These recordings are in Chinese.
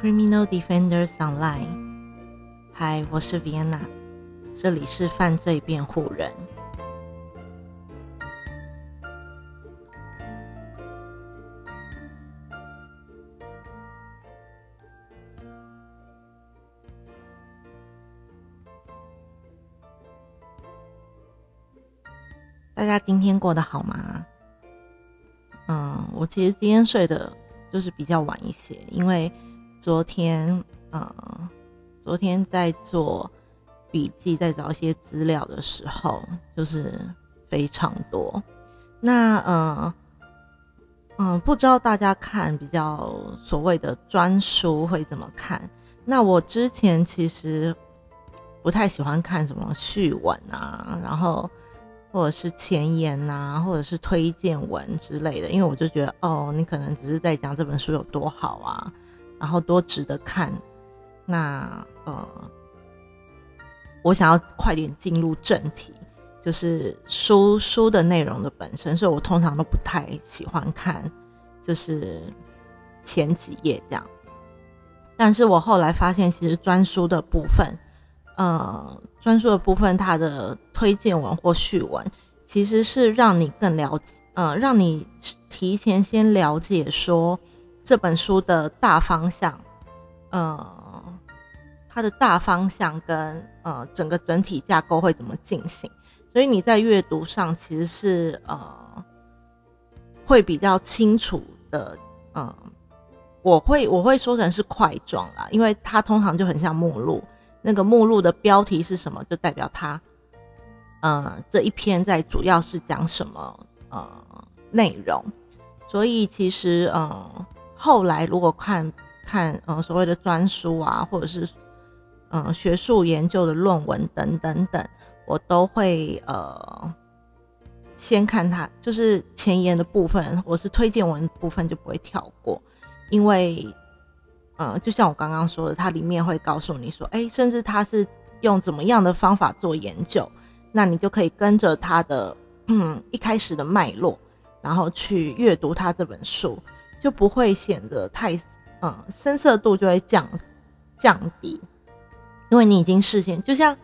Criminal Defenders Online，嗨，我是 Vienna，这里是犯罪辩护人。大家今天过得好吗？嗯，我其实今天睡的就是比较晚一些，因为昨天，嗯，昨天在做笔记，在找一些资料的时候，就是非常多。那，嗯，嗯，不知道大家看比较所谓的专书会怎么看？那我之前其实不太喜欢看什么序文啊，然后。或者是前言呐，或者是推荐文之类的，因为我就觉得，哦，你可能只是在讲这本书有多好啊，然后多值得看。那呃，我想要快点进入正题，就是书书的内容的本身，所以我通常都不太喜欢看，就是前几页这样。但是我后来发现，其实专书的部分。呃，专书的部分，它的推荐文或序文，其实是让你更了解，呃，让你提前先了解说这本书的大方向，呃，它的大方向跟呃整个整体架构会怎么进行，所以你在阅读上其实是呃会比较清楚的，嗯，我会我会说成是块状啦，因为它通常就很像目录。那个目录的标题是什么，就代表它，呃，这一篇在主要是讲什么呃内容。所以其实呃后来如果看看呃所谓的专书啊，或者是嗯学术研究的论文等等等，我都会呃先看它，就是前言的部分，或是推荐文部分就不会跳过，因为。嗯，就像我刚刚说的，它里面会告诉你说，哎，甚至它是用怎么样的方法做研究，那你就可以跟着它的嗯一开始的脉络，然后去阅读它这本书，就不会显得太嗯深色度就会降降低，因为你已经事先就像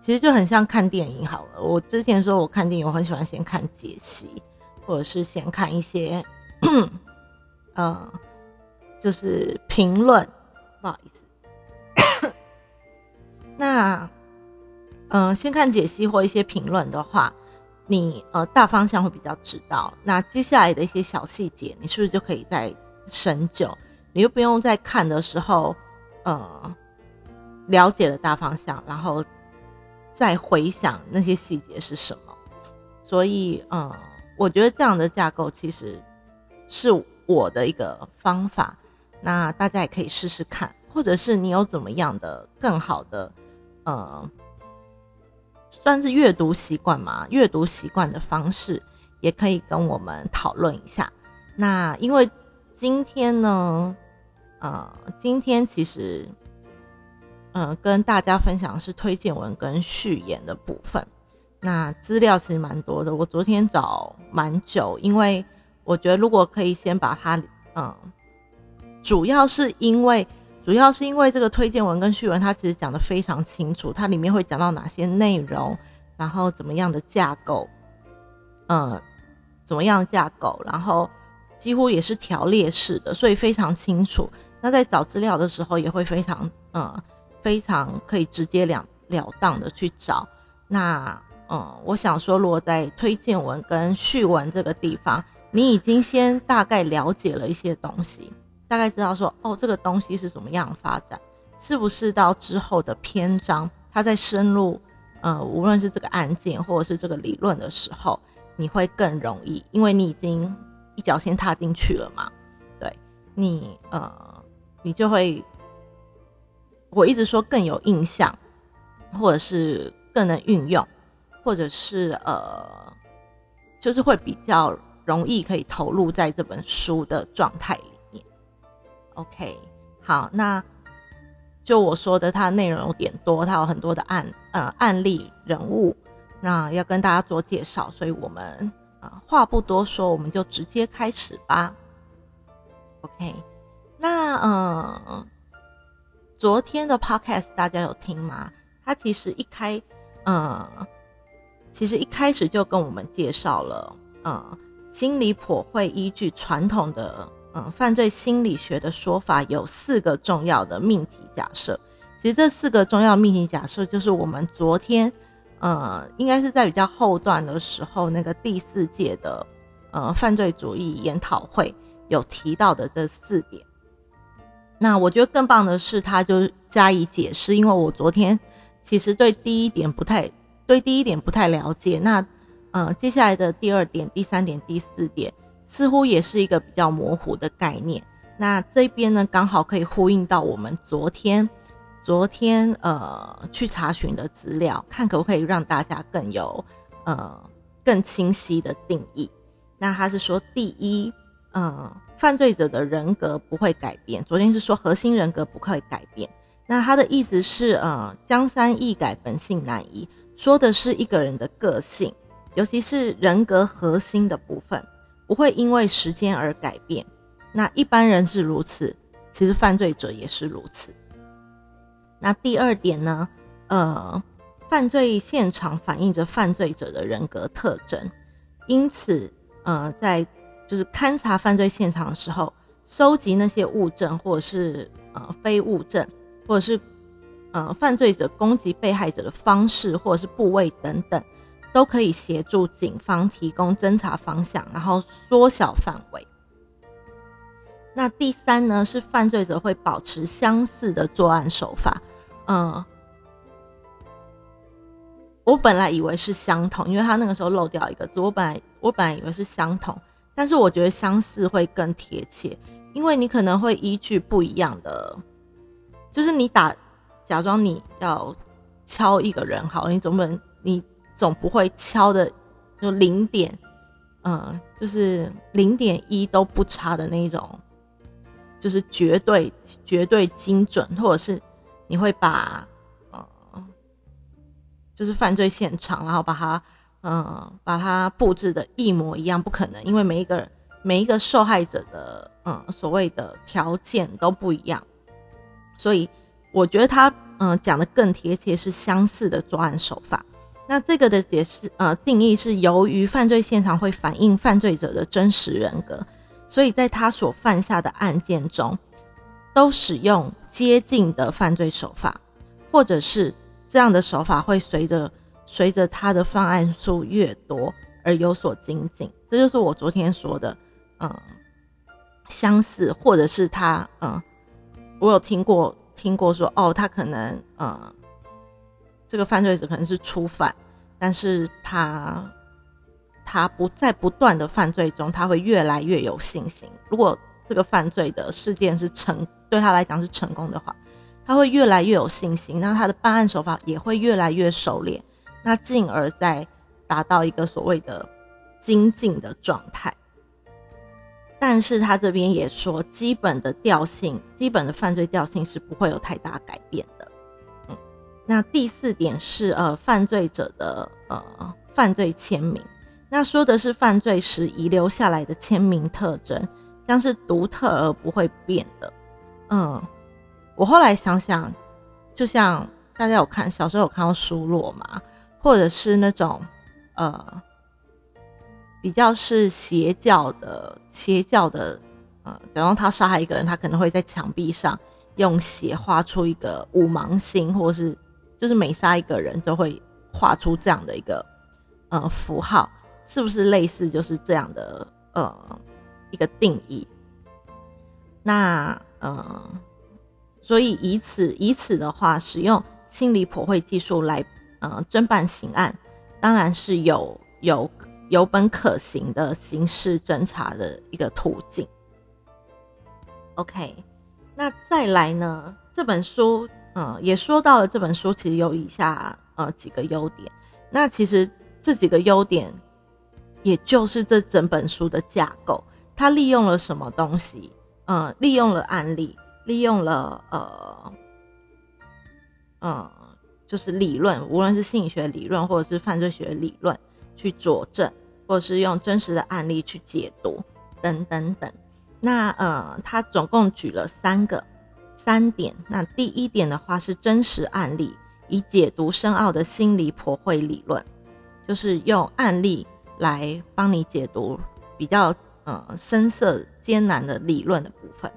其实就很像看电影好了。我之前说我看电影，我很喜欢先看解析，或者是先看一些嗯。就是评论，不好意思。那，嗯，先看解析或一些评论的话，你呃大方向会比较知道。那接下来的一些小细节，你是不是就可以再深究？你又不用在看的时候，呃，了解了大方向，然后再回想那些细节是什么。所以，嗯，我觉得这样的架构其实是我的一个方法。那大家也可以试试看，或者是你有怎么样的更好的，呃，算是阅读习惯嘛？阅读习惯的方式也可以跟我们讨论一下。那因为今天呢，呃，今天其实，嗯，跟大家分享是推荐文跟序言的部分。那资料其实蛮多的，我昨天找蛮久，因为我觉得如果可以先把它，嗯。主要是因为，主要是因为这个推荐文跟序文，它其实讲的非常清楚，它里面会讲到哪些内容，然后怎么样的架构，嗯，怎么样架构，然后几乎也是条列式的，所以非常清楚。那在找资料的时候也会非常，嗯，非常可以直截了了当的去找。那，嗯，我想说，如果在推荐文跟序文这个地方，你已经先大概了解了一些东西。大概知道说哦，这个东西是怎么样发展，是不是到之后的篇章，它在深入，呃，无论是这个案件或者是这个理论的时候，你会更容易，因为你已经一脚先踏进去了嘛，对你，呃，你就会，我一直说更有印象，或者是更能运用，或者是呃，就是会比较容易可以投入在这本书的状态。OK，好，那就我说的，它内容有点多，它有很多的案呃案例人物，那要跟大家做介绍，所以我们啊话不多说，我们就直接开始吧。OK，那呃昨天的 podcast 大家有听吗？他其实一开，嗯，其实一开始就跟我们介绍了，嗯，心理剖会依据传统的，嗯，犯罪心理学的说法，有四个重要的命题假设。其实这四个重要命题假设，就是我们昨天，呃，应该是在比较后段的时候，那个第四届的，呃，犯罪主义研讨会有提到的这四点。那我觉得更棒的是，他就加以解释，因为我昨天其实对第一点不太，对第一点不太了解。那，呃，接下来的第二点、第三点、第四点，似乎也是一个比较模糊的概念。那这边呢，刚好可以呼应到我们昨天。昨天呃去查询的资料，看可不可以让大家更有呃更清晰的定义。那他是说，第一，呃，犯罪者的人格不会改变。昨天是说核心人格不会改变。那他的意思是，呃，江山易改，本性难移，说的是一个人的个性，尤其是人格核心的部分，不会因为时间而改变。那一般人是如此，其实犯罪者也是如此。那第二点呢？呃，犯罪现场反映着犯罪者的人格特征，因此，呃，在就是勘察犯罪现场的时候，收集那些物证，或者是呃非物证，或者是呃犯罪者攻击被害者的方式或者是部位等等，都可以协助警方提供侦查方向，然后缩小范围。那第三呢，是犯罪者会保持相似的作案手法。嗯，我本来以为是相同，因为他那个时候漏掉一个字。我本来我本来以为是相同，但是我觉得相似会更贴切，因为你可能会依据不一样的，就是你打假装你要敲一个人，好，你总不能你总不会敲的就零点，嗯，就是零点一都不差的那种。就是绝对绝对精准，或者是你会把呃，就是犯罪现场，然后把它嗯把它布置的一模一样，不可能，因为每一个每一个受害者的嗯所谓的条件都不一样，所以我觉得他嗯讲的更贴切是相似的作案手法。那这个的解释呃定义是由于犯罪现场会反映犯罪者的真实人格。所以在他所犯下的案件中，都使用接近的犯罪手法，或者是这样的手法会随着随着他的犯案数越多而有所精进。这就是我昨天说的，嗯，相似，或者是他，嗯，我有听过听过说，哦，他可能，嗯，这个犯罪者可能是初犯，但是他。他不在不断的犯罪中，他会越来越有信心。如果这个犯罪的事件是成对他来讲是成功的话，他会越来越有信心。那他的办案手法也会越来越熟练，那进而再达到一个所谓的精进的状态。但是他这边也说，基本的调性，基本的犯罪调性是不会有太大改变的。那第四点是呃，犯罪者的呃犯罪签名。那说的是犯罪时遗留下来的签名特征，像是独特而不会变的。嗯，我后来想想，就像大家有看小时候有看到书落嘛，或者是那种呃比较是邪教的邪教的，呃，假如他杀害一个人，他可能会在墙壁上用血画出一个五芒星，或者是就是每杀一个人都会画出这样的一个呃符号。是不是类似就是这样的呃一个定义？那呃，所以以此以此的话，使用心理普惠技术来呃侦办刑案，当然是有有有本可行的刑事侦查的一个途径。OK，那再来呢？这本书嗯也说到了，这本书其实有以下呃几个优点。那其实这几个优点。也就是这整本书的架构，它利用了什么东西？呃，利用了案例，利用了呃，嗯，就是理论，无论是心理学理论或者是犯罪学理论去佐证，或者是用真实的案例去解读，等等等。那呃，他总共举了三个三点。那第一点的话是真实案例，以解读深奥的心理破会理论，就是用案例来帮你解读比较呃深色艰难的理论的部分。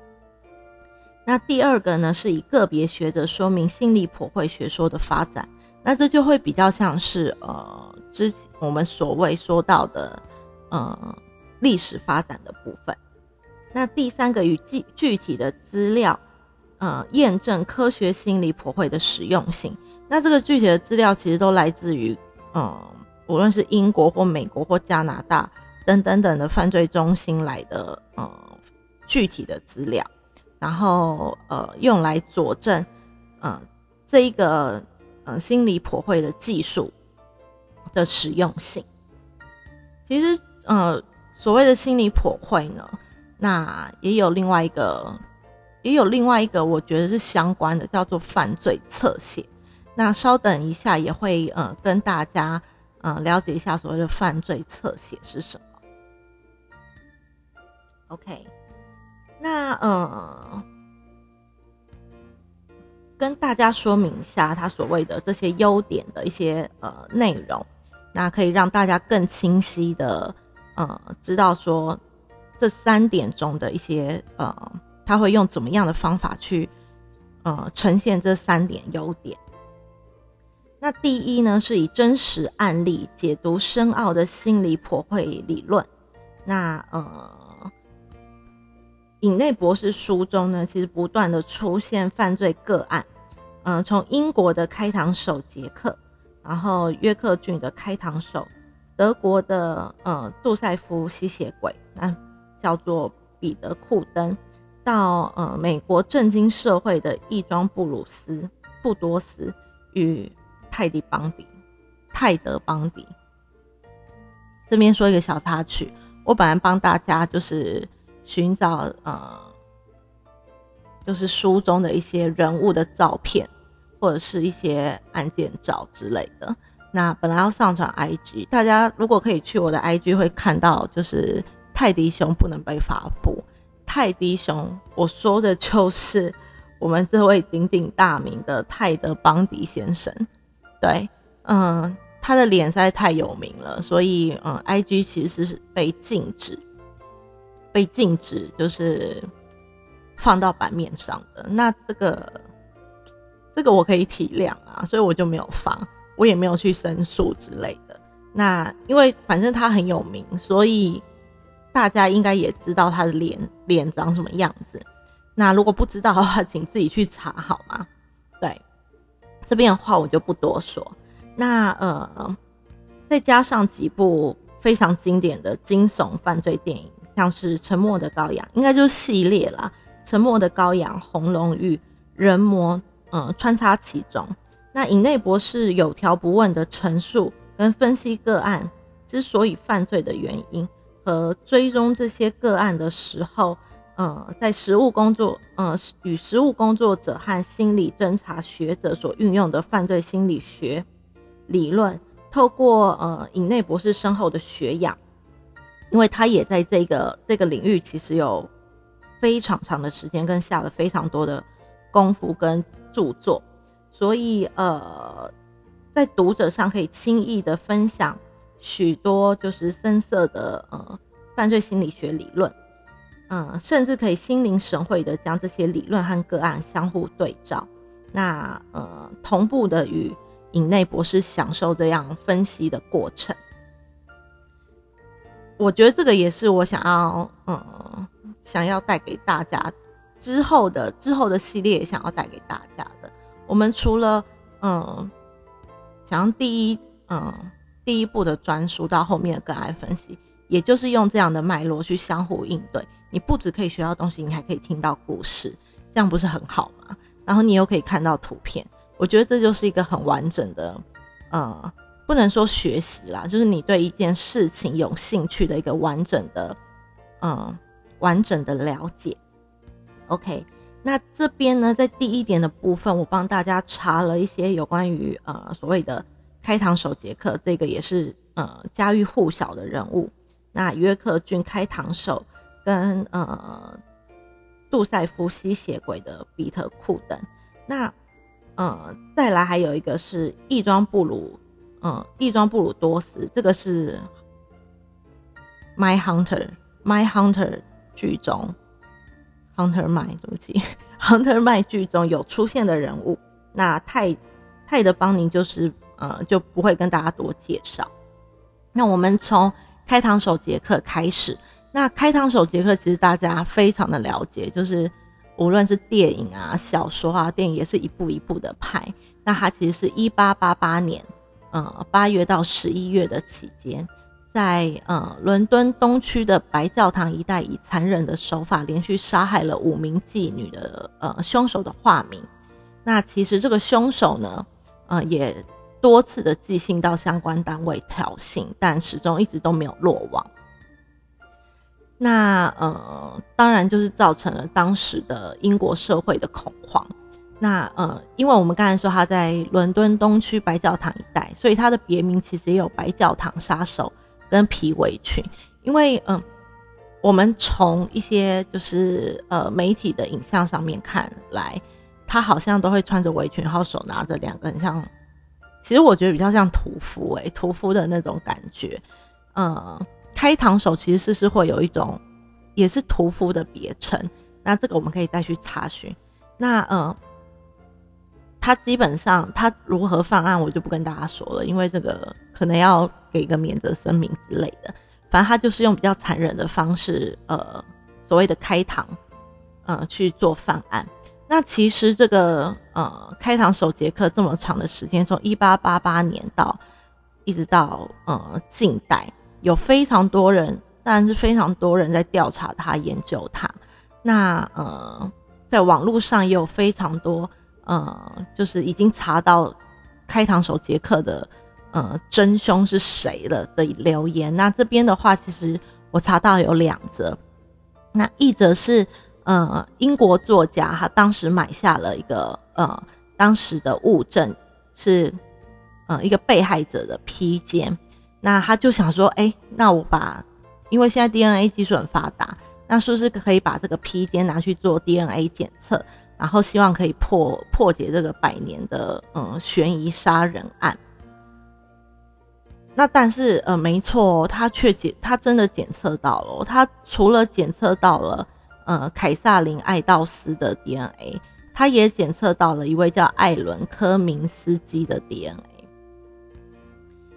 那第二个呢，是以个别学者说明心理破会学说的发展。那这就会比较像是呃，之我们所谓说到的呃历史发展的部分。那第三个与具具体的资料，呃，验证科学心理普惠的实用性。那这个具体的资料其实都来自于，嗯，无论是英国或美国或加拿大等等等的犯罪中心来的，呃，具体的资料，然后呃，用来佐证，呃，这一个。呃，心理破会的技术的实用性，其实呃，所谓的心理破会呢，那也有另外一个，也有另外一个，我觉得是相关的，叫做犯罪侧写。那稍等一下也会呃跟大家呃了解一下所谓的犯罪侧写是什么。OK，那呃。跟大家说明一下他所谓的这些优点的一些呃内容，那可以让大家更清晰的呃知道说这三点中的一些呃他会用怎么样的方法去呃呈现这三点优点。那第一呢是以真实案例解读深奥的心理破会理论。那呃。影内博士书中呢，其实不断的出现犯罪个案。嗯，从英国的开膛手杰克，然后约克郡的开膛手，德国的呃杜塞夫吸血鬼，那叫做彼得库登，到呃美国震惊社会的义庄布鲁斯布多斯与泰迪邦迪泰德邦迪。这边说一个小插曲，我本来帮大家就是寻找呃，就是书中的一些人物的照片。或者是一些案件照之类的。那本来要上传 IG，大家如果可以去我的 IG 会看到，就是泰迪熊不能被发布。泰迪熊，我说的就是我们这位鼎鼎大名的泰德邦迪先生。对，嗯，他的脸实在太有名了，所以嗯，IG 其实是被禁止，被禁止就是放到版面上的。那这个。这个我可以体谅啊，所以我就没有放，我也没有去申诉之类的。那因为反正他很有名，所以大家应该也知道他的脸脸长什么样子。那如果不知道的话，请自己去查好吗？对，这边的话我就不多说。那呃，再加上几部非常经典的惊悚犯罪电影，像是《沉默的羔羊》，应该就是系列啦，《沉默的羔羊》、《红龙玉》、《人魔》。嗯，穿插其中。那尹内博士有条不紊的陈述跟分析个案之所以犯罪的原因，和追踪这些个案的时候，呃，在实务工作，呃，与实务工作者和心理侦查学者所运用的犯罪心理学理论，透过呃尹内博士深厚的学养，因为他也在这个这个领域其实有非常长的时间，跟下了非常多的功夫跟。著作，所以呃，在读者上可以轻易的分享许多就是深色的呃犯罪心理学理论，嗯，甚至可以心领神会的将这些理论和个案相互对照，那呃同步的与尹内博士享受这样分析的过程。我觉得这个也是我想要嗯想要带给大家。之后的之后的系列想要带给大家的，我们除了嗯，想要第一嗯第一步的专书到后面的个案分析，也就是用这样的脉络去相互应对。你不只可以学到东西，你还可以听到故事，这样不是很好吗？然后你又可以看到图片，我觉得这就是一个很完整的，呃，不能说学习啦，就是你对一件事情有兴趣的一个完整的，嗯，完整的了解。OK，那这边呢，在第一点的部分，我帮大家查了一些有关于呃所谓的开膛手杰克，这个也是呃家喻户晓的人物。那约克郡开膛手跟呃杜塞夫吸血鬼的彼得库等。那呃，再来还有一个是异装布鲁，嗯，异装布鲁多斯，这个是 My Hunter My Hunter 剧中 Hunter My 对不起 Hunter My 剧中有出现的人物。那泰泰的邦宁就是呃就不会跟大家多介绍。那我们从开膛手杰克开始。那开膛手杰克其实大家非常的了解，就是无论是电影啊、小说啊，电影也是一步一步的拍。那他其实是一八八八年，呃，八月到十一月的期间，在呃伦敦东区的白教堂一带，以残忍的手法连续杀害了五名妓女的呃凶手的化名。那其实这个凶手呢，呃，也多次的寄信到相关单位挑衅，但始终一直都没有落网。那呃，当然就是造成了当时的英国社会的恐慌。那呃，因为我们刚才说他在伦敦东区白教堂一带，所以他的别名其实也有白教堂杀手跟皮围裙。因为嗯，我们从一些就是呃媒体的影像上面看来，他好像都会穿着围裙，然后手拿着两个很像，其实我觉得比较像屠夫哎，屠夫的那种感觉，嗯。开膛手其实是是会有一种，也是屠夫的别称。那这个我们可以再去查询。那呃，他基本上他如何犯案，我就不跟大家说了，因为这个可能要给一个免责声明之类的。反正他就是用比较残忍的方式，呃，所谓的开膛，呃，去做犯案。那其实这个呃，开膛手杰克这么长的时间，从一八八八年到一直到呃近代。有非常多人，当然是非常多人在调查他、研究他。那呃，在网络上也有非常多呃，就是已经查到开膛手杰克的呃真凶是谁了的留言。那这边的话，其实我查到有两则。那一则是呃英国作家，他当时买下了一个呃当时的物证，是呃一个被害者的披肩。那他就想说，哎，那我把，因为现在 DNA 技术很发达，那是不是可以把这个披肩拿去做 DNA 检测，然后希望可以破破解这个百年的嗯悬疑杀人案？那但是呃，没错，他却检，他真的检测到了，他除了检测到了呃凯撒琳·爱道斯的 DNA，他也检测到了一位叫艾伦·科明斯基的 DNA。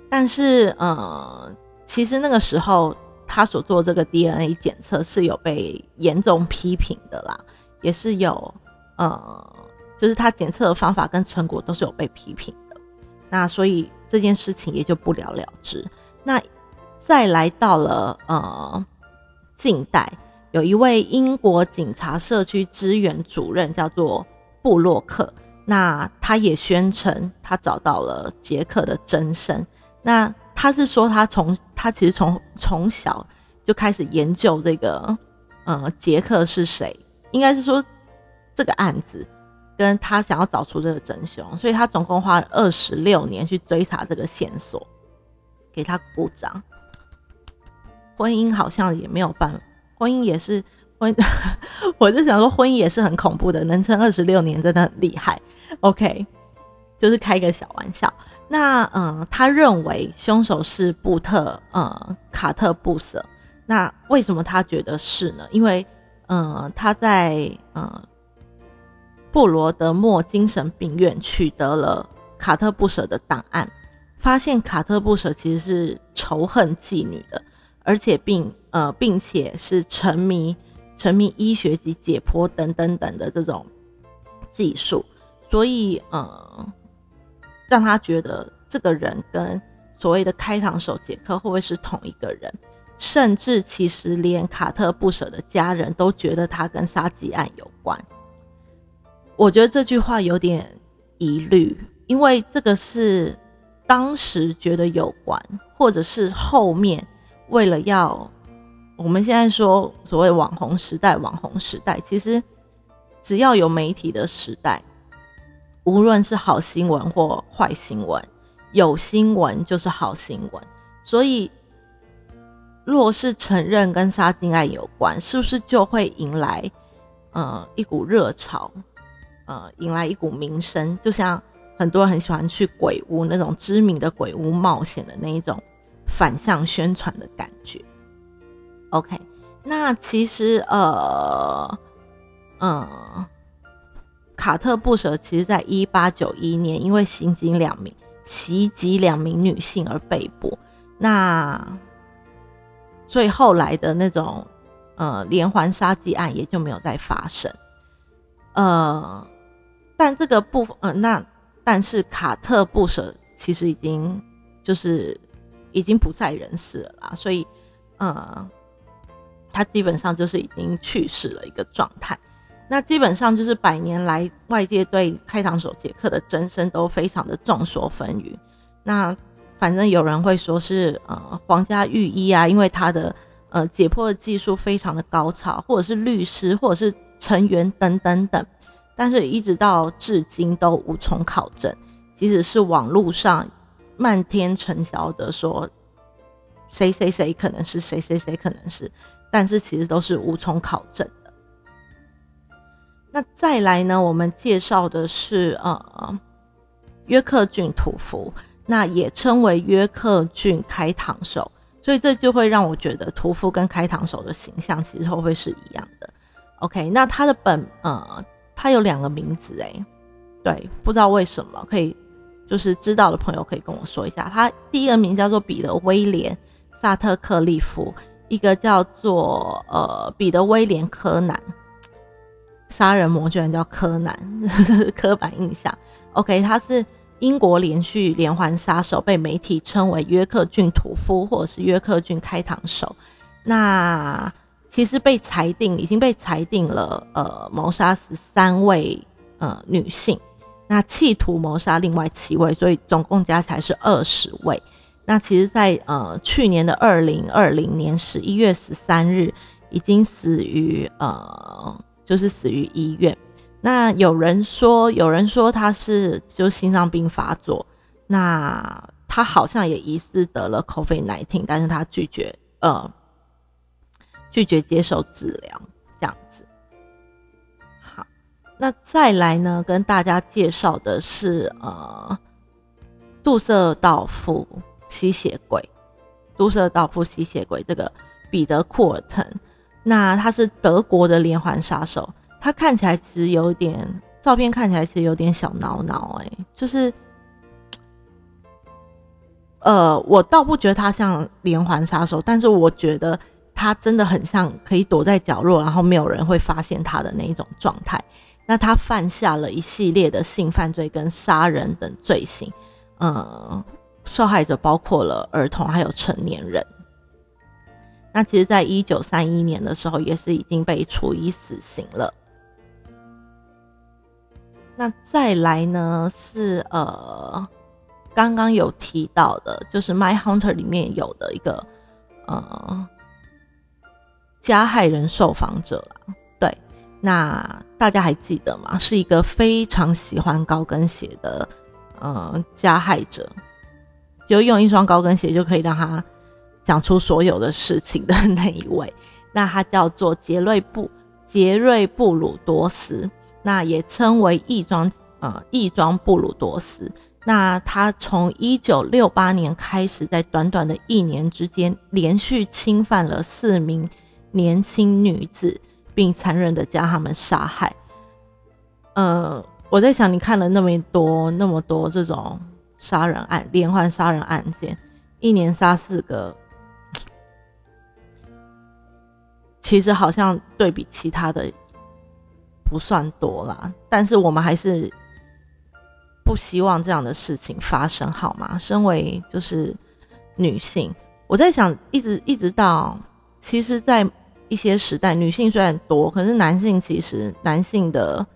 但是，呃，其实那个时候他所做这个 DNA 检测是有被严重批评的啦，也是有，呃，就是他检测的方法跟成果都是有被批评的。那所以这件事情也就不了了之。那再来到了呃近代，有一位英国警察社区支援主任叫做布洛克，那他也宣称他找到了杰克的真身。那他是说，他从他其实从从小就开始研究这个，呃，杰克是谁？应该是说这个案子跟他想要找出这个真凶，所以他总共花了二十六年去追查这个线索。给他鼓掌。婚姻好像也没有办法，婚姻也是婚，我就想说婚姻也是很恐怖的，能撑二十六年真的很厉害。OK，就是开个小玩笑。那嗯，他认为凶手是布特呃卡特布瑟。那为什么他觉得是呢？因为嗯，他在呃布罗德莫精神病院取得了卡特布舍的档案，发现卡特布舍其实是仇恨妓女的，而且并呃并且是沉迷沉迷医学及解剖等等等的这种技术，所以呃。让他觉得这个人跟所谓的开膛手杰克会不会是同一个人？甚至其实连卡特不舍的家人都觉得他跟杀鸡案有关。我觉得这句话有点疑虑，因为这个是当时觉得有关，或者是后面为了要我们现在说所谓网红时代，网红时代其实只要有媒体的时代。无论是好新闻或坏新闻，有新闻就是好新闻。所以，若是承认跟杀金案有关，是不是就会迎来呃一股热潮，呃迎来一股名声，就像很多人很喜欢去鬼屋那种知名的鬼屋冒险的那一种反向宣传的感觉。OK，那其实呃嗯，卡特布舍其实在一八九一年因为袭击两名袭击两名女性而被捕，那所以后来的那种。呃，连环杀机案也就没有再发生。呃，但这个部呃，那但是卡特布舍其实已经就是已经不在人世了啦，所以呃，他基本上就是已经去世了一个状态。那基本上就是百年来外界对开膛手杰克的真身都非常的众说纷纭。那反正有人会说是呃皇家御医啊，因为他的。呃，解剖的技术非常的高超，或者是律师，或者是成员等等等，但是一直到至今都无从考证。即使是网络上漫天尘嚣的说谁谁谁可能是谁谁谁可能是，但是其实都是无从考证的。那再来呢，我们介绍的是呃约克郡屠夫，那也称为约克郡开膛手。所以这就会让我觉得屠夫跟开膛手的形象其实会不会是一样的？OK，那他的本呃，他有两个名字哎，对，不知道为什么，可以就是知道的朋友可以跟我说一下。他第一个名叫做彼得威廉萨特克利夫，一个叫做呃彼得威廉柯南，杀人魔居然叫柯南，刻板印象。OK，他是。英国连续连环杀手被媒体称为约克郡屠夫，或者是约克郡开膛手。那其实被裁定已经被裁定了，呃，谋杀十三位呃女性，那企图谋杀另外七位，所以总共加起来是二十位。那其实，在呃去年的二零二零年十一月十三日，已经死于呃就是死于医院。那有人说，有人说他是就心脏病发作，那他好像也疑似得了 COVID-19，但是他拒绝呃拒绝接受治疗。那再来呢，跟大家介绍的是呃杜瑟道夫吸血鬼，杜瑟道夫吸血鬼这个彼得库尔滕，那他是德国的连环杀手。他看起来其实有点，照片看起来其实有点小挠挠，哎，就是，呃，我倒不觉得他像连环杀手，但是我觉得他真的很像可以躲在角落，然后没有人会发现他的那一种状态。那他犯下了一系列的性犯罪跟杀人等罪行，嗯，受害者包括了儿童还有成年人。那其实，在一九三一年的时候，也是已经被处以死刑了。那再来呢？是呃，刚刚有提到的，就是《My Hunter》里面有的一个呃加害人受访者啦。那大家还记得吗？是一个非常喜欢高跟鞋的呃加害者，就用一双高跟鞋就可以让他讲出所有的事情的那一位。那他叫做杰瑞布杰瑞布鲁多斯。那也称为义庄，呃，义庄布鲁多斯。那他从一九六八年开始，在短短的一年之间，连续侵犯了四名年轻女子，并残忍的将他们杀害。呃，我在想，你看了那么多、那么多这种杀人案、连环杀人案件，一年杀四个，其实好像对比其他的。不算多啦，但是我们还是不希望这样的事情发生，好吗？身为就是女性，我在想，一直一直到，其实，在一些时代，女性虽然多，可是男性其实男性的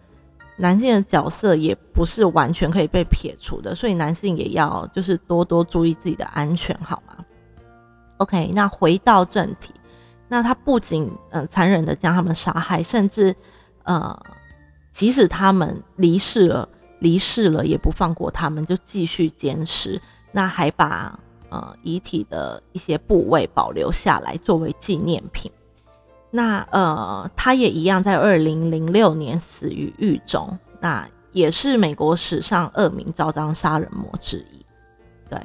男性的角色也不是完全可以被撇除的，所以男性也要就是多多注意自己的安全，好吗？OK，那回到正题，那他不仅嗯残忍的将他们杀害，甚至。呃，即使他们离世了，离世了也不放过他们，就继续监视。那还把呃遗体的一些部位保留下来作为纪念品。那呃，他也一样，在二零零六年死于狱中，那也是美国史上恶名昭彰杀人魔之一。对，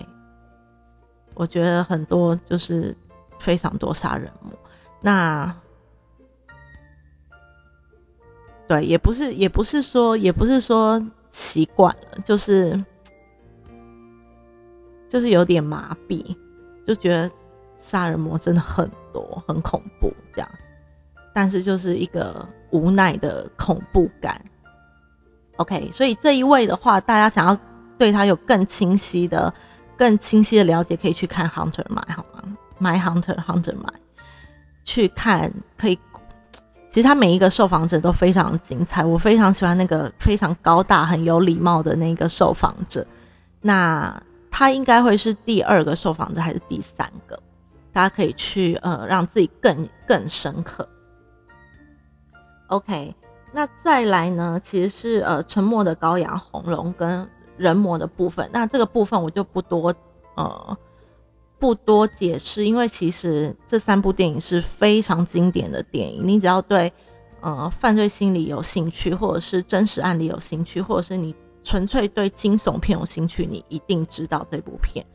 我觉得很多就是非常多杀人魔。那对，也不是，也不是说，也不是说习惯了，就是就是有点麻痹，就觉得杀人魔真的很多，很恐怖这样。但是就是一个无奈的恐怖感。OK，所以这一位的话，大家想要对他有更清晰的、更清晰的了解，可以去看 Hunter 买好吗？My Hunter Hunter 买去看，可以。其实他每一个受访者都非常精彩，我非常喜欢那个非常高大、很有礼貌的那个受访者。那他应该会是第二个受访者还是第三个？大家可以去呃，让自己更更深刻。OK，那再来呢？其实是呃，沉默的羔羊、红龙跟人魔的部分。那这个部分我就不多呃不多解释，因为其实这三部电影是非常经典的电影。你只要对呃犯罪心理有兴趣，或者是真实案例有兴趣，或者是你纯粹对惊悚片有兴趣，你一定知道这部片。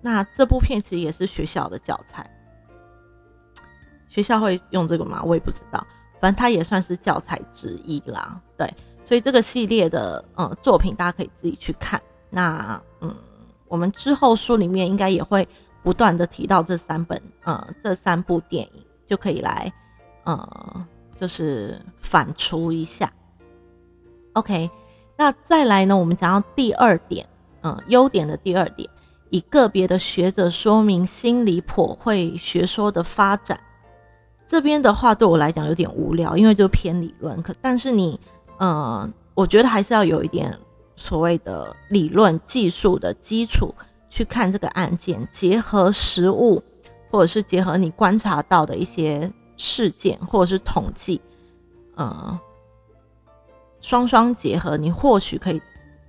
那这部片其实也是学校的教材，学校会用这个吗？我也不知道。反正它也算是教材之一啦，对，所以这个系列的呃作品大家可以自己去看。那嗯，我们之后书里面应该也会不断的提到这三本呃这三部电影，就可以来呃就是反刍一下。OK，那再来呢，我们讲到第二点，嗯，优点的第二点，以个别的学者说明心理颇会学说的发展。这边的话对我来讲有点无聊，因为就偏理论。可但是你，呃，我觉得还是要有一点所谓的理论技术的基础去看这个案件，结合实物，或者是结合你观察到的一些事件，或者是统计，呃，双双结合，你或许可以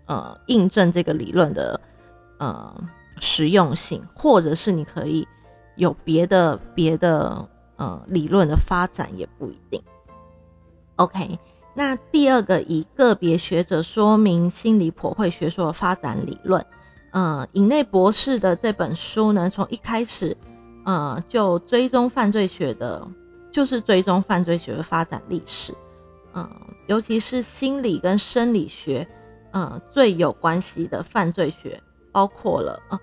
呃印证这个理论的呃实用性，或者是你可以有别的别的。呃，理论的发展也不一定。OK，那第二个以个别学者说明心理破会学说的发展理论。呃，尹内博士的这本书呢，从一开始，呃，就追踪犯罪学的，就是追踪犯罪学的发展历史。嗯，尤其是心理跟生理学，嗯，最有关系的犯罪学，包括了啊。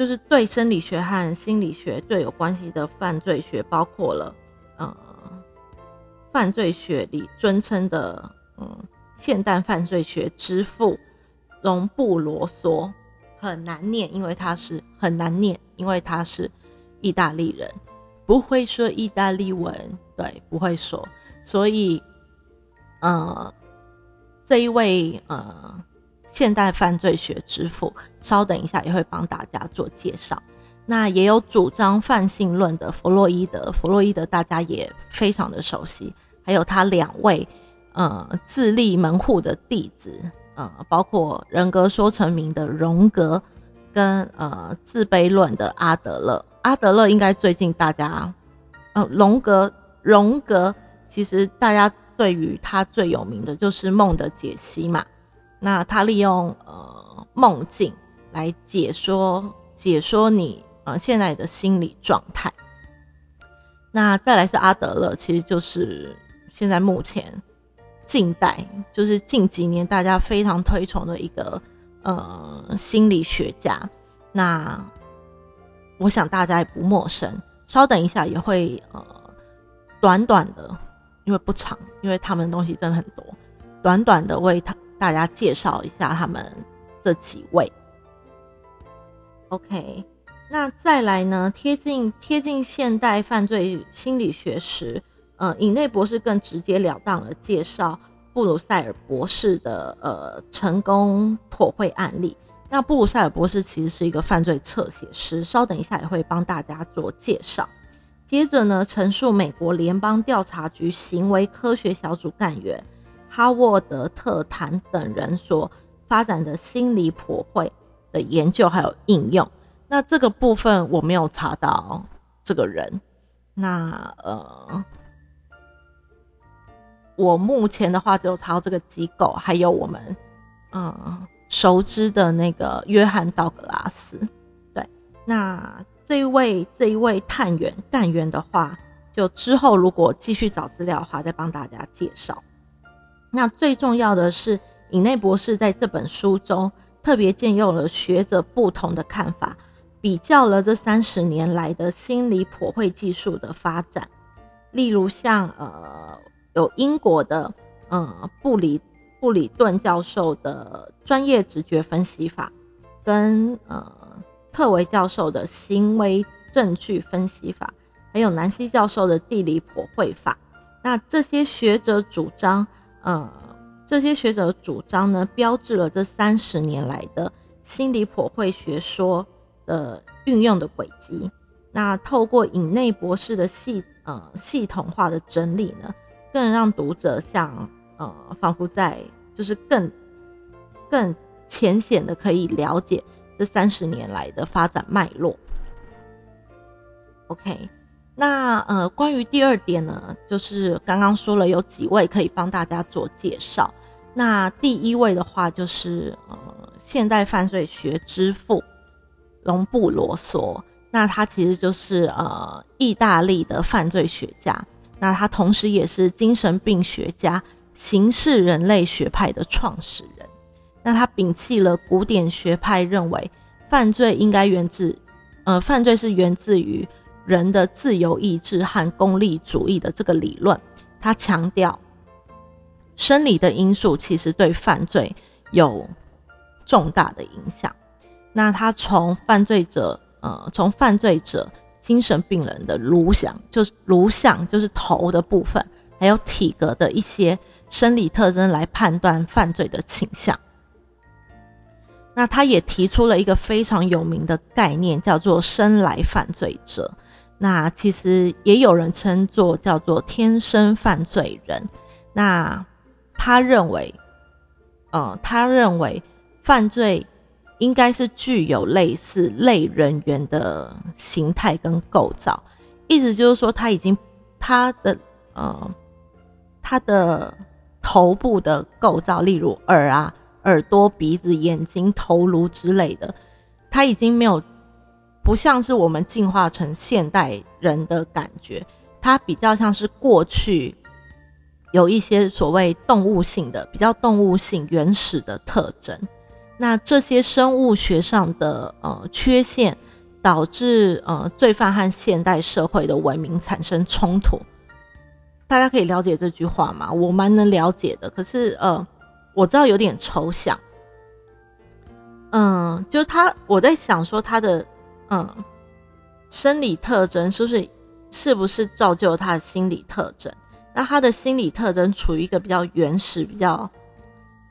就是对生理学和心理学最有关系的犯罪学，包括了，呃，犯罪学里尊称的，嗯，现代犯罪学之父容布罗索，很难念，因为他是很难念，因为他是意大利人，不会说意大利文，对，不会说，所以，呃，这一位，呃。现代犯罪学之父，稍等一下也会帮大家做介绍。那也有主张泛性论的弗洛伊德，弗洛伊德大家也非常的熟悉。还有他两位呃自立门户的弟子，呃，包括人格说成名的荣格，跟呃自卑论的阿德勒。阿德勒应该最近大家，呃，荣格，荣格其实大家对于他最有名的就是梦的解析嘛。那他利用呃梦境来解说解说你呃现在的心理状态。那再来是阿德勒，其实就是现在目前近代就是近几年大家非常推崇的一个呃心理学家。那我想大家也不陌生，稍等一下也会呃短短的，因为不长，因为他们的东西真的很多，短短的为他。大家介绍一下他们这几位。OK，那再来呢？贴近贴近现代犯罪心理学时，呃，尹内博士更直截了当的介绍布鲁塞尔博士的呃成功破获案例。那布鲁塞尔博士其实是一个犯罪侧写师，稍等一下也会帮大家做介绍。接着呢，陈述美国联邦调查局行为科学小组干员。哈沃德特坦等人所发展的心理普惠的研究还有应用，那这个部分我没有查到这个人。那呃，我目前的话只有查到这个机构，还有我们嗯熟知的那个约翰道格拉斯。对，那这一位这一位探员干员的话，就之后如果继续找资料的话，再帮大家介绍。那最重要的是，尹内博士在这本书中特别借用了学者不同的看法，比较了这三十年来的心理剖绘技术的发展。例如像呃有英国的呃布里布里顿教授的专业直觉分析法，跟呃特维教授的行为证据分析法，还有南希教授的地理剖绘法。那这些学者主张。呃，这些学者主张呢，标志了这三十年来的心理普惠学说的运用的轨迹。那透过尹内博士的系呃系统化的整理呢，更让读者像呃仿佛在就是更更浅显的可以了解这三十年来的发展脉络。OK。那呃，关于第二点呢，就是刚刚说了有几位可以帮大家做介绍。那第一位的话就是呃，现代犯罪学之父隆布罗索。那他其实就是呃，意大利的犯罪学家。那他同时也是精神病学家、刑事人类学派的创始人。那他摒弃了古典学派认为犯罪应该源自，呃，犯罪是源自于。人的自由意志和功利主义的这个理论，他强调生理的因素其实对犯罪有重大的影响。那他从犯罪者，呃，从犯罪者精神病人的颅像，就是颅像，就是头的部分，还有体格的一些生理特征来判断犯罪的倾向。那他也提出了一个非常有名的概念，叫做“生来犯罪者”。那其实也有人称作叫做天生犯罪人。那他认为，呃，他认为犯罪应该是具有类似类人猿的形态跟构造，意思就是说他已经他的呃他的头部的构造，例如耳啊、耳朵、鼻子、眼睛、头颅之类的，他已经没有。不像是我们进化成现代人的感觉，它比较像是过去有一些所谓动物性的、比较动物性、原始的特征。那这些生物学上的呃缺陷，导致呃罪犯和现代社会的文明产生冲突。大家可以了解这句话吗？我蛮能了解的，可是呃，我知道有点抽象。嗯，就他，我在想说他的。嗯，生理特征是不是是不是造就他的心理特征？那他的心理特征处于一个比较原始、比较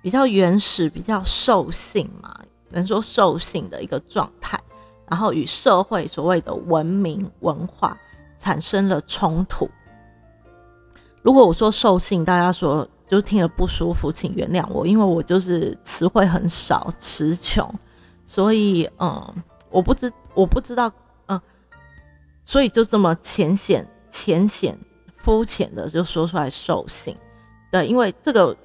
比较原始、比较兽性嘛，能说兽性的一个状态，然后与社会所谓的文明文化产生了冲突。如果我说兽性，大家说就听了不舒服，请原谅我，因为我就是词汇很少，词穷，所以嗯。我不知我不知道，嗯，所以就这么浅显、浅显、肤浅的就说出来兽性，对，因为这个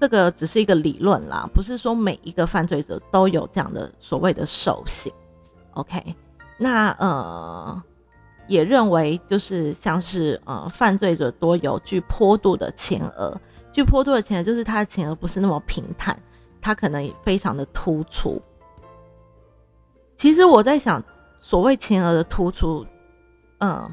这个只是一个理论啦，不是说每一个犯罪者都有这样的所谓的兽性。OK，那呃也认为就是像是呃犯罪者多有具坡度的前额，具坡度的前额就是他的前额不是那么平坦，他可能非常的突出。其实我在想，所谓前额的突出，嗯，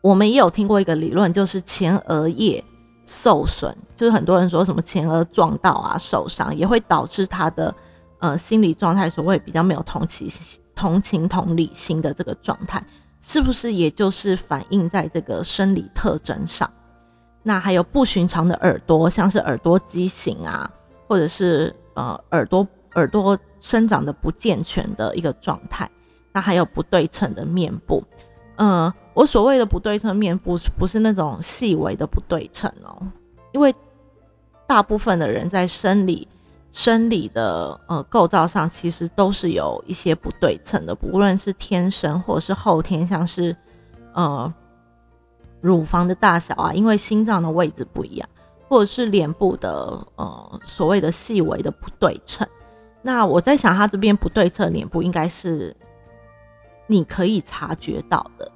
我们也有听过一个理论，就是前额叶受损，就是很多人说什么前额撞到啊受伤，也会导致他的呃心理状态，所谓比较没有同情同情同理心的这个状态，是不是也就是反映在这个生理特征上？那还有不寻常的耳朵，像是耳朵畸形啊，或者是呃耳朵。耳朵生长的不健全的一个状态，那还有不对称的面部，嗯，我所谓的不对称面部，不是那种细微的不对称哦，因为大部分的人在生理生理的呃构造上，其实都是有一些不对称的，不论是天生或者是后天，像是呃乳房的大小啊，因为心脏的位置不一样，或者是脸部的呃所谓的细微的不对称。那我在想，他这边不对称脸部应该是你可以察觉到的，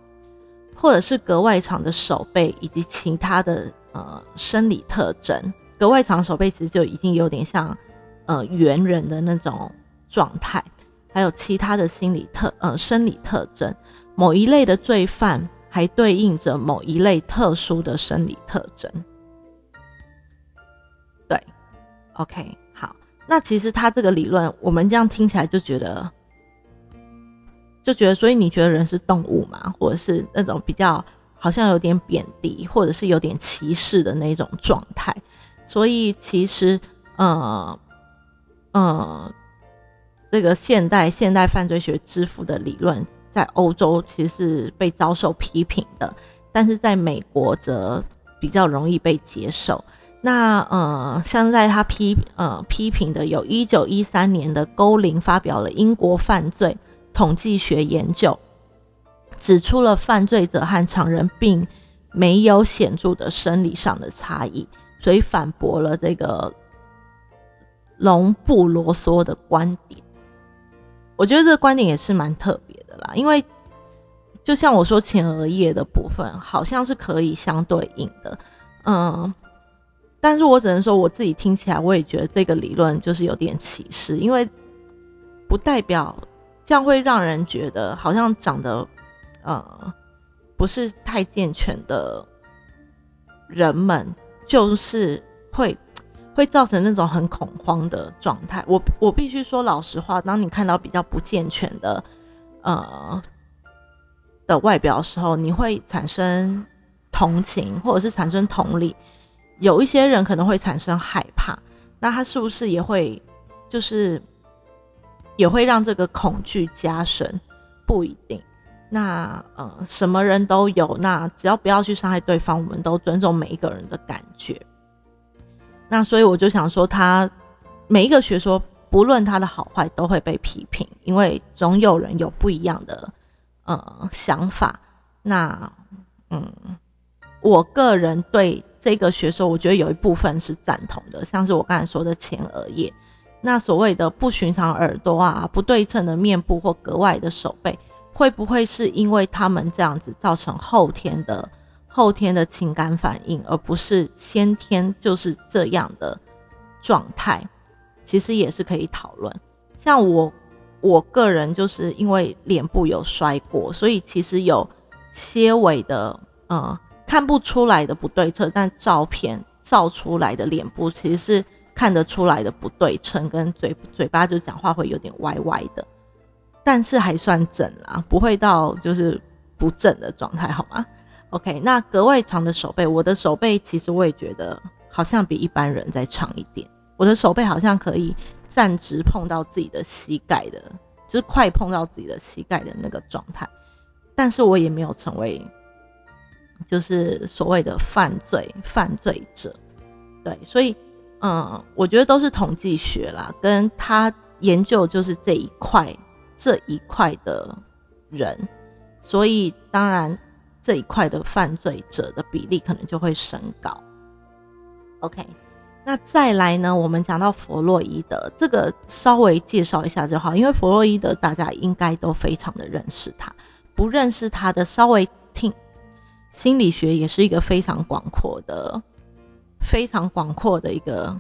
或者是格外长的手背以及其他的呃生理特征。格外长手背其实就已经有点像呃猿人的那种状态，还有其他的心理特呃生理特征。某一类的罪犯还对应着某一类特殊的生理特征。对，OK。那其实他这个理论，我们这样听起来就觉得，就觉得，所以你觉得人是动物吗？或者是那种比较好像有点贬低，或者是有点歧视的那种状态？所以其实，呃，呃，这个现代现代犯罪学之父的理论，在欧洲其实是被遭受批评的，但是在美国则比较容易被接受。那呃，像在他批呃批评的，有一九一三年的勾林发表了英国犯罪统计学研究，指出了犯罪者和常人并没有显著的生理上的差异，所以反驳了这个龙布罗梭的观点。我觉得这个观点也是蛮特别的啦，因为就像我说前额叶的部分，好像是可以相对应的，嗯。但是我只能说，我自己听起来，我也觉得这个理论就是有点歧视，因为不代表这样会让人觉得好像长得呃不是太健全的人们，就是会会造成那种很恐慌的状态。我我必须说老实话，当你看到比较不健全的呃的外表的时候，你会产生同情，或者是产生同理。有一些人可能会产生害怕，那他是不是也会，就是也会让这个恐惧加深？不一定。那呃，什么人都有，那只要不要去伤害对方，我们都尊重每一个人的感觉。那所以我就想说，他每一个学说，不论他的好坏，都会被批评，因为总有人有不一样的呃想法。那嗯，我个人对。这个学说，我觉得有一部分是赞同的，像是我刚才说的前额叶，那所谓的不寻常耳朵啊、不对称的面部或格外的手背，会不会是因为他们这样子造成后天的后天的情感反应，而不是先天就是这样的状态？其实也是可以讨论。像我我个人就是因为脸部有摔过，所以其实有些微的呃。看不出来的不对称，但照片照出来的脸部其实是看得出来的不对称，跟嘴嘴巴就讲话会有点歪歪的，但是还算正啦，不会到就是不正的状态，好吗？OK，那格外长的手背，我的手背其实我也觉得好像比一般人再长一点，我的手背好像可以站直碰到自己的膝盖的，就是快碰到自己的膝盖的那个状态，但是我也没有成为。就是所谓的犯罪犯罪者，对，所以嗯，我觉得都是统计学啦，跟他研究就是这一块这一块的人，所以当然这一块的犯罪者的比例可能就会升高。OK，那再来呢，我们讲到弗洛伊德，这个稍微介绍一下就好，因为弗洛伊德大家应该都非常的认识他，不认识他的稍微听。心理学也是一个非常广阔的、非常广阔的一个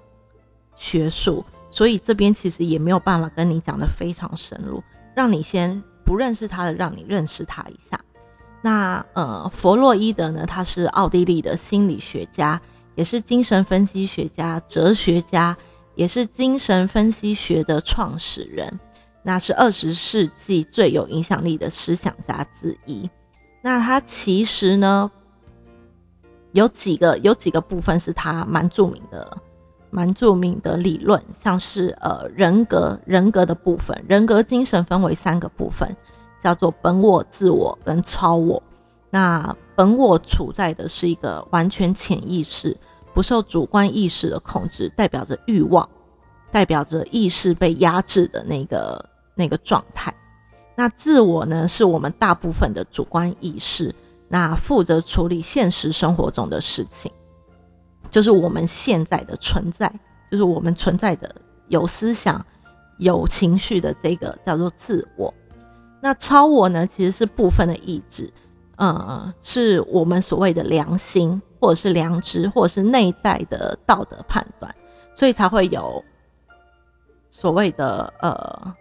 学术，所以这边其实也没有办法跟你讲的非常深入，让你先不认识他的，让你认识他一下。那呃，弗洛伊德呢，他是奥地利的心理学家，也是精神分析学家、哲学家，也是精神分析学的创始人，那是二十世纪最有影响力的思想家之一。那他其实呢，有几个有几个部分是他蛮著名的，蛮著名的理论，像是呃人格人格的部分，人格精神分为三个部分，叫做本我、自我跟超我。那本我处在的是一个完全潜意识，不受主观意识的控制，代表着欲望，代表着意识被压制的那个那个状态。那自我呢，是我们大部分的主观意识，那负责处理现实生活中的事情，就是我们现在的存在，就是我们存在的有思想、有情绪的这个叫做自我。那超我呢，其实是部分的意志，呃，是我们所谓的良心，或者是良知，或者是内在的道德判断，所以才会有所谓的呃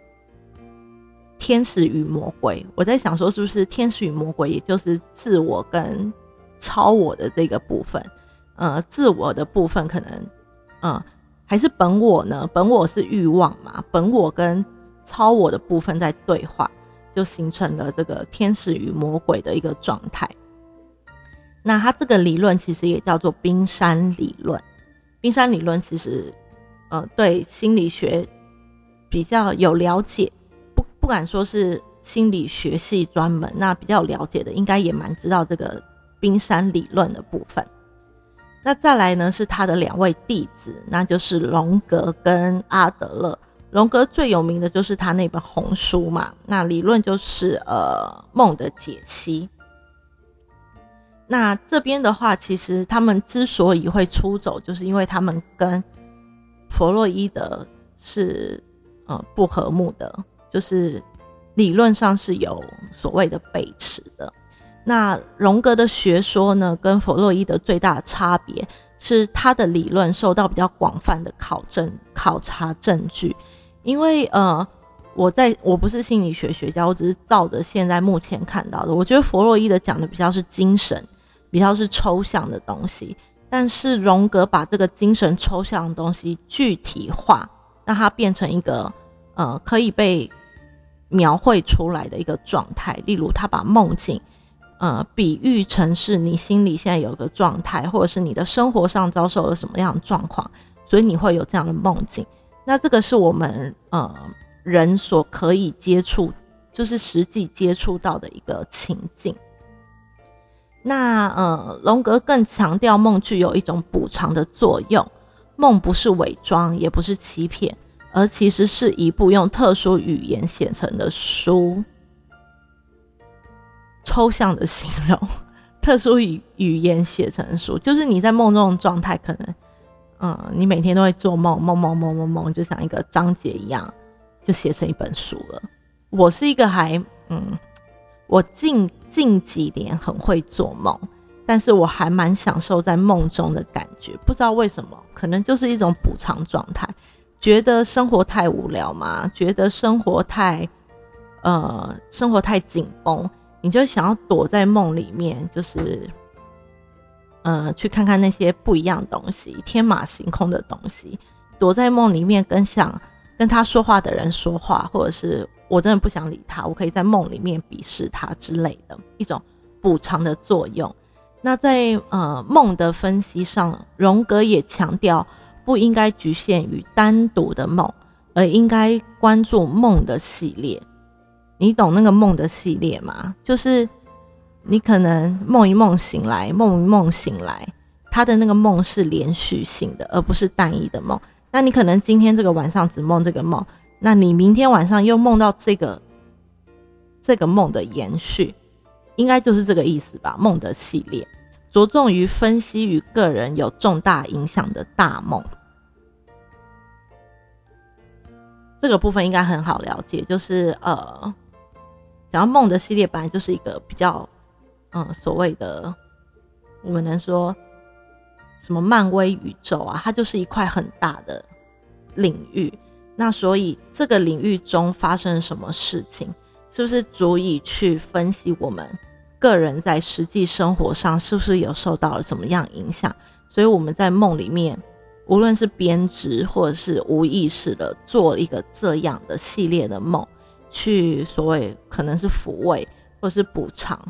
天使与魔鬼。我在想说，是不是天使与魔鬼，也就是自我跟超我的这个部分？呃，自我的部分可能，嗯，还是本我呢？本我是欲望嘛？本我跟超我的部分在对话，就形成了这个天使与魔鬼的一个状态。那它这个理论其实也叫做冰山理论。冰山理论其实，呃，对心理学比较有了解，不敢说是心理学系专门，那比较了解的应该也蛮知道这个冰山理论的部分。那再来呢，是他的两位弟子，那就是荣格跟阿德勒。荣格最有名的就是他那本红书嘛，那理论就是呃梦的解析。那这边的话，其实他们之所以会出走，就是因为他们跟弗洛伊德是呃不和睦的，就是理论上是有所谓的背驰的。那荣格的学说呢，跟弗洛伊德最大的差别是，他的理论受到比较广泛的考证、考察证据。因为呃，我在我不是心理学学家，我只是照着现在目前看到的，我觉得弗洛伊德讲的比较是精神，比较是抽象的东西。但是荣格把这个精神抽象的东西具体化，让它变成一个呃可以被描绘出来的一个状态。例如，他把梦境。呃，比喻成是你心里现在有个状态，或者是你的生活上遭受了什么样的状况，所以你会有这样的梦境。那这个是我们呃人所可以接触，就是实际接触到的一个情境。那呃，荣格更强调梦具有一种补偿的作用，梦不是伪装，也不是欺骗，而其实是一部用特殊语言写成的书。抽象的形容，特殊语语言写成书，就是你在梦中的状态，可能，嗯，你每天都会做梦，梦梦梦梦梦，就像一个章节一样，就写成一本书了。我是一个还，嗯，我近近几年很会做梦，但是我还蛮享受在梦中的感觉，不知道为什么，可能就是一种补偿状态。觉得生活太无聊吗？觉得生活太，呃，生活太紧绷。你就想要躲在梦里面，就是，呃，去看看那些不一样的东西，天马行空的东西。躲在梦里面，跟想跟他说话的人说话，或者是我真的不想理他，我可以在梦里面鄙视他之类的一种补偿的作用。那在呃梦的分析上，荣格也强调不应该局限于单独的梦，而应该关注梦的系列。你懂那个梦的系列吗？就是你可能梦一梦醒来，梦一梦醒来，他的那个梦是连续性的，而不是单一的梦。那你可能今天这个晚上只梦这个梦，那你明天晚上又梦到这个这个梦的延续，应该就是这个意思吧？梦的系列着重于分析与个人有重大影响的大梦。这个部分应该很好了解，就是呃。讲到梦的系列，本来就是一个比较，嗯，所谓的我们能说什么漫威宇宙啊，它就是一块很大的领域。那所以这个领域中发生什么事情，是不是足以去分析我们个人在实际生活上是不是有受到了怎么样影响？所以我们在梦里面，无论是编织或者是无意识的做一个这样的系列的梦。去所谓可能是抚慰或是补偿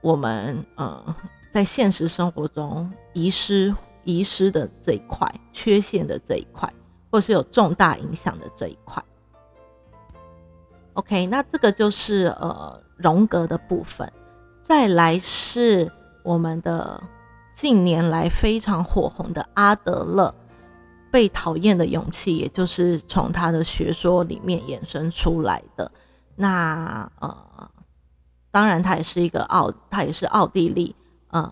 我们呃在现实生活中遗失遗失的这一块缺陷的这一块，或是有重大影响的这一块。OK，那这个就是呃荣格的部分。再来是我们的近年来非常火红的阿德勒。被讨厌的勇气，也就是从他的学说里面衍生出来的。那呃，当然他也是一个奥，他也是奥地利呃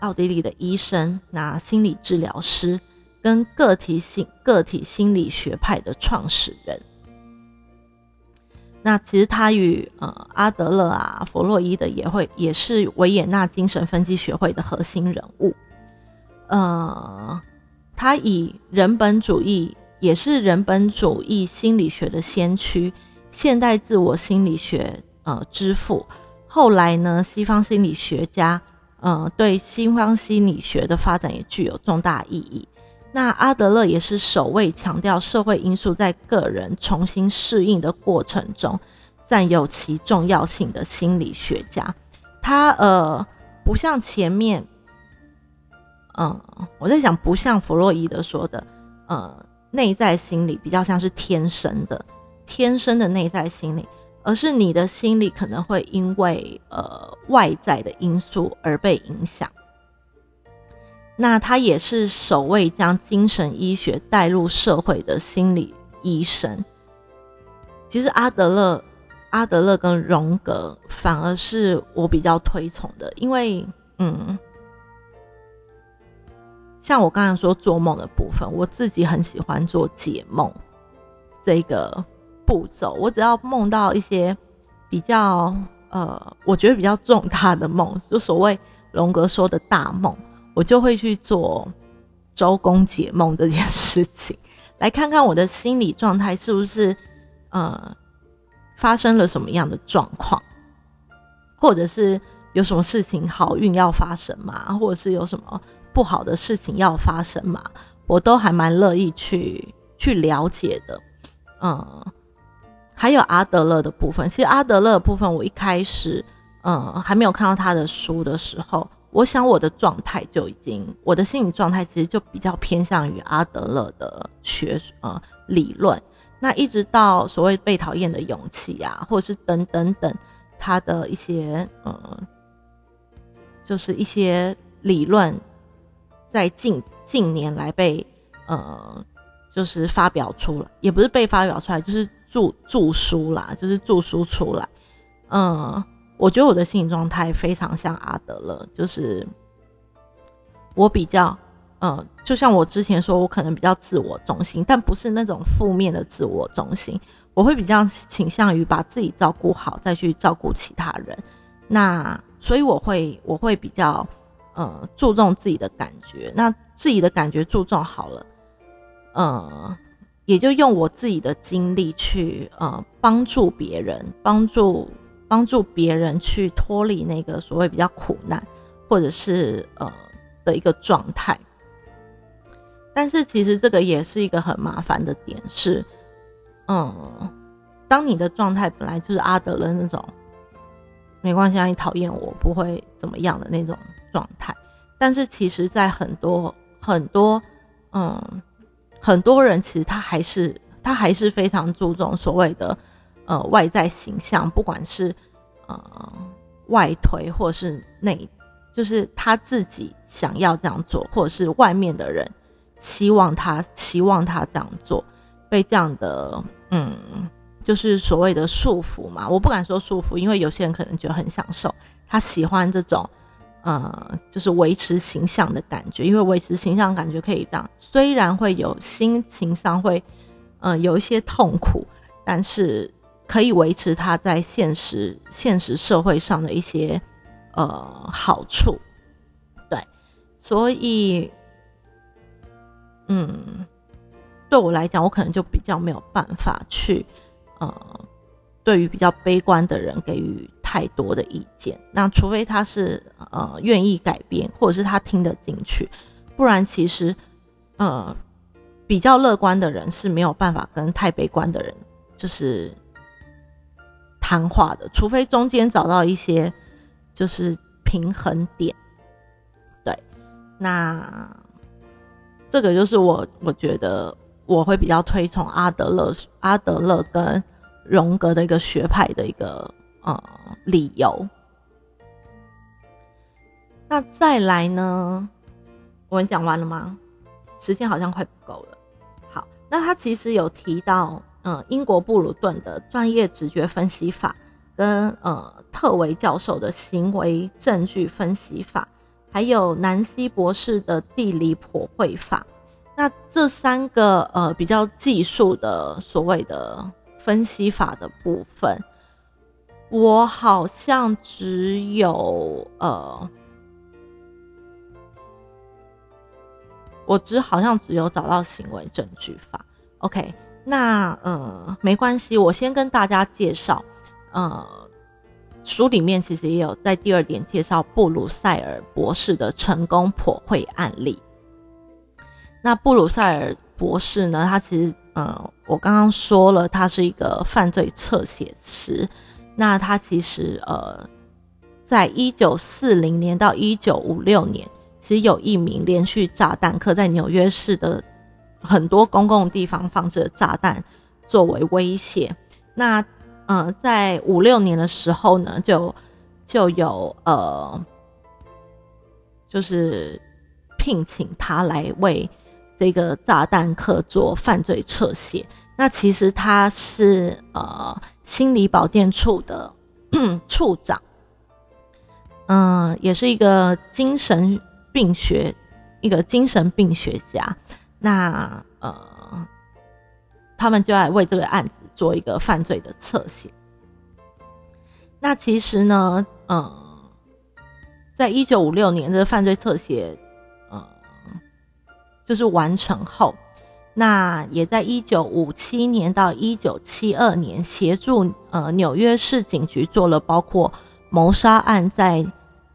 奥地利的医生，那心理治疗师跟个体心个体心理学派的创始人。那其实他与呃阿德勒啊、弗洛伊德也会也是维也纳精神分析学会的核心人物。呃，他以人本主义也是人本主义心理学的先驱，现代自我心理学呃之父。后来呢，西方心理学家呃对西方心理学的发展也具有重大意义。那阿德勒也是首位强调社会因素在个人重新适应的过程中占有其重要性的心理学家。他呃不像前面，嗯，我在想不像弗洛伊德说的，呃，内在心理比较像是天生的，天生的内在心理，而是你的心理可能会因为呃外在的因素而被影响。那他也是首位将精神医学带入社会的心理医生。其实阿德勒、阿德勒跟荣格反而是我比较推崇的，因为嗯，像我刚才说做梦的部分，我自己很喜欢做解梦这个步骤。我只要梦到一些比较呃，我觉得比较重大的梦，就所谓荣格说的大梦。我就会去做周公解梦这件事情，来看看我的心理状态是不是呃发生了什么样的状况，或者是有什么事情好运要发生嘛，或者是有什么不好的事情要发生嘛，我都还蛮乐意去去了解的。嗯，还有阿德勒的部分，其实阿德勒的部分，我一开始嗯还没有看到他的书的时候。我想我的状态就已经，我的心理状态其实就比较偏向于阿德勒的学呃理论。那一直到所谓被讨厌的勇气啊，或者是等等等他的一些呃，就是一些理论，在近近年来被呃就是发表出来，也不是被发表出来，就是著著书啦，就是著书出来，嗯。我觉得我的心理状态非常像阿德勒，就是我比较，呃，就像我之前说，我可能比较自我中心，但不是那种负面的自我中心，我会比较倾向于把自己照顾好，再去照顾其他人。那所以我会，我会比较，呃，注重自己的感觉。那自己的感觉注重好了，呃，也就用我自己的精力去，呃，帮助别人，帮助。帮助别人去脱离那个所谓比较苦难，或者是呃的一个状态，但是其实这个也是一个很麻烦的点，是嗯，当你的状态本来就是阿德勒那种没关系，你讨厌我不会怎么样的那种状态，但是其实，在很多很多嗯很多人，其实他还是他还是非常注重所谓的。呃，外在形象，不管是呃外推或是内，就是他自己想要这样做，或者是外面的人希望他希望他这样做，被这样的嗯，就是所谓的束缚嘛。我不敢说束缚，因为有些人可能觉得很享受，他喜欢这种呃，就是维持形象的感觉，因为维持形象感觉可以让虽然会有心情上会嗯有一些痛苦，但是。可以维持他在现实现实社会上的一些呃好处，对，所以嗯，对我来讲，我可能就比较没有办法去呃，对于比较悲观的人给予太多的意见。那除非他是呃愿意改变，或者是他听得进去，不然其实呃比较乐观的人是没有办法跟太悲观的人就是。谈话的，除非中间找到一些就是平衡点，对，那这个就是我我觉得我会比较推崇阿德勒、阿德勒跟荣格的一个学派的一个呃理由。那再来呢，我们讲完了吗？时间好像快不够了。好，那他其实有提到。嗯，英国布鲁顿的专业直觉分析法跟呃特维教授的行为证据分析法，还有南希博士的地理破绘法。那这三个呃比较技术的所谓的分析法的部分，我好像只有呃，我只好像只有找到行为证据法。OK，那呃没关系，我先跟大家介绍，呃，书里面其实也有在第二点介绍布鲁塞尔博士的成功破会案例。那布鲁塞尔博士呢？他其实，呃，我刚刚说了，他是一个犯罪侧写师。那他其实，呃，在一九四零年到一九五六年，其实有一名连续炸弹客在纽约市的很多公共地方放置炸弹作为威胁。那，呃，在五六年的时候呢，就就有呃，就是聘请他来为。这个炸弹客做犯罪侧写，那其实他是呃心理保健处的 处长，嗯，也是一个精神病学一个精神病学家。那呃，他们就来为这个案子做一个犯罪的侧写。那其实呢，呃，在一九五六年，这个犯罪侧写。嗯就是完成后，那也在一九五七年到一九七二年协助呃纽约市警局做了包括谋杀案在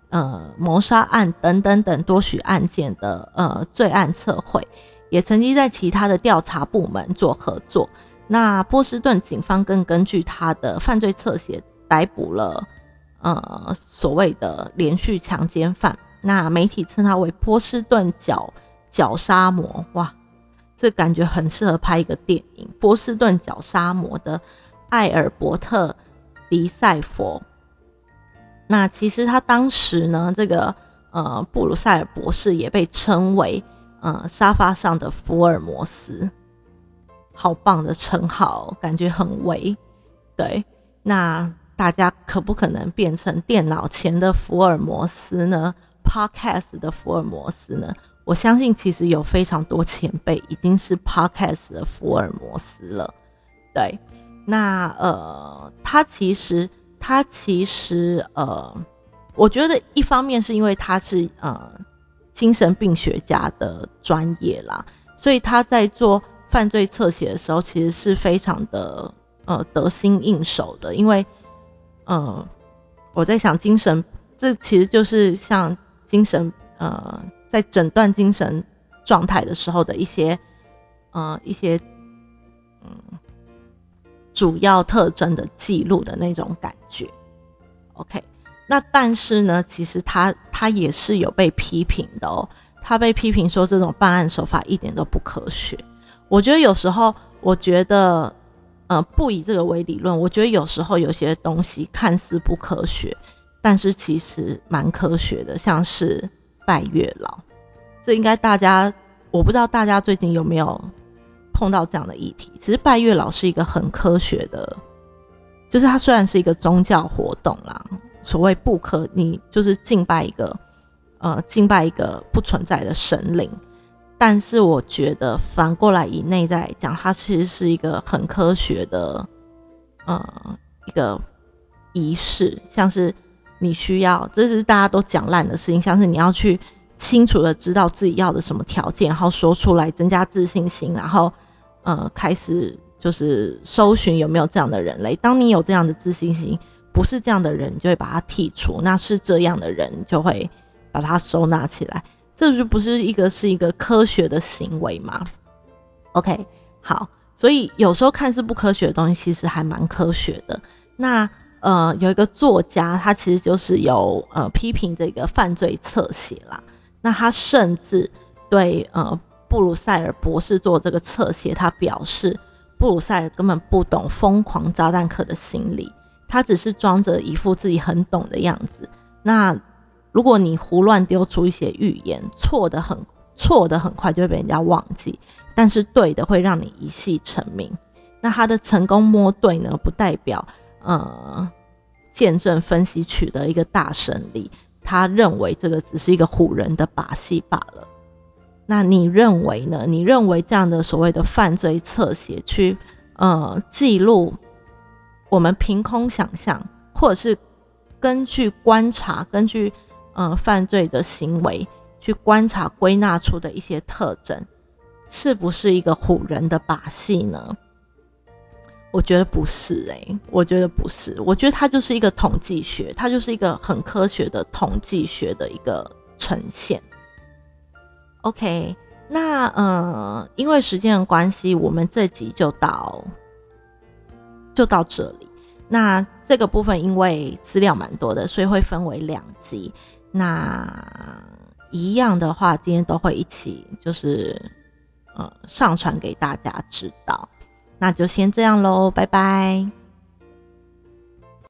呃谋杀案等等等多许案件的呃罪案测绘，也曾经在其他的调查部门做合作。那波士顿警方更根据他的犯罪侧写逮捕了呃所谓的连续强奸犯，那媒体称他为波士顿角。绞杀魔哇，这感觉很适合拍一个电影《波士顿绞杀魔》的艾尔伯特·迪塞佛。那其实他当时呢，这个呃布鲁塞尔博士也被称为呃沙发上的福尔摩斯，好棒的称号，感觉很威。对，那大家可不可能变成电脑前的福尔摩斯呢？Podcast 的福尔摩斯呢？我相信其实有非常多前辈已经是 Podcast 的福尔摩斯了，对，那呃，他其实他其实呃，我觉得一方面是因为他是呃精神病学家的专业啦，所以他在做犯罪侧写的时候，其实是非常的呃得心应手的，因为呃我在想精神，这其实就是像精神呃。在诊断精神状态的时候的一些，呃，一些，嗯，主要特征的记录的那种感觉。OK，那但是呢，其实他他也是有被批评的哦。他被批评说这种办案手法一点都不科学。我觉得有时候，我觉得，呃，不以这个为理论。我觉得有时候有些东西看似不科学，但是其实蛮科学的，像是。拜月老，这应该大家我不知道大家最近有没有碰到这样的议题。其实拜月老是一个很科学的，就是它虽然是一个宗教活动啦，所谓不可你就是敬拜一个呃敬拜一个不存在的神灵，但是我觉得反过来以内在讲，它其实是一个很科学的呃一个仪式，像是。你需要，这是大家都讲烂的事情，像是你要去清楚的知道自己要的什么条件，然后说出来增加自信心，然后呃开始就是搜寻有没有这样的人类。当你有这样的自信心，不是这样的人，就会把他剔除；那是这样的人，就会把他收纳起来。这就不是一个是一个科学的行为吗？OK，好，所以有时候看似不科学的东西，其实还蛮科学的。那。呃，有一个作家，他其实就是有呃批评这个犯罪侧写啦。那他甚至对呃布鲁塞尔博士做这个侧写，他表示布鲁塞尔根本不懂疯狂炸弹客的心理，他只是装着一副自己很懂的样子。那如果你胡乱丢出一些预言，错的很错的很快就会被人家忘记，但是对的会让你一戏成名。那他的成功摸对呢，不代表。呃，见证分析取得一个大胜利，他认为这个只是一个唬人的把戏罢了。那你认为呢？你认为这样的所谓的犯罪侧写，去呃记录我们凭空想象，或者是根据观察，根据呃犯罪的行为去观察归纳出的一些特征，是不是一个唬人的把戏呢？我觉得不是诶，我觉得不是，我觉得它就是一个统计学，它就是一个很科学的统计学的一个呈现。OK，那呃，因为时间的关系，我们这集就到就到这里。那这个部分因为资料蛮多的，所以会分为两集。那一样的话，今天都会一起就是呃上传给大家知道。那就先这样喽，拜拜。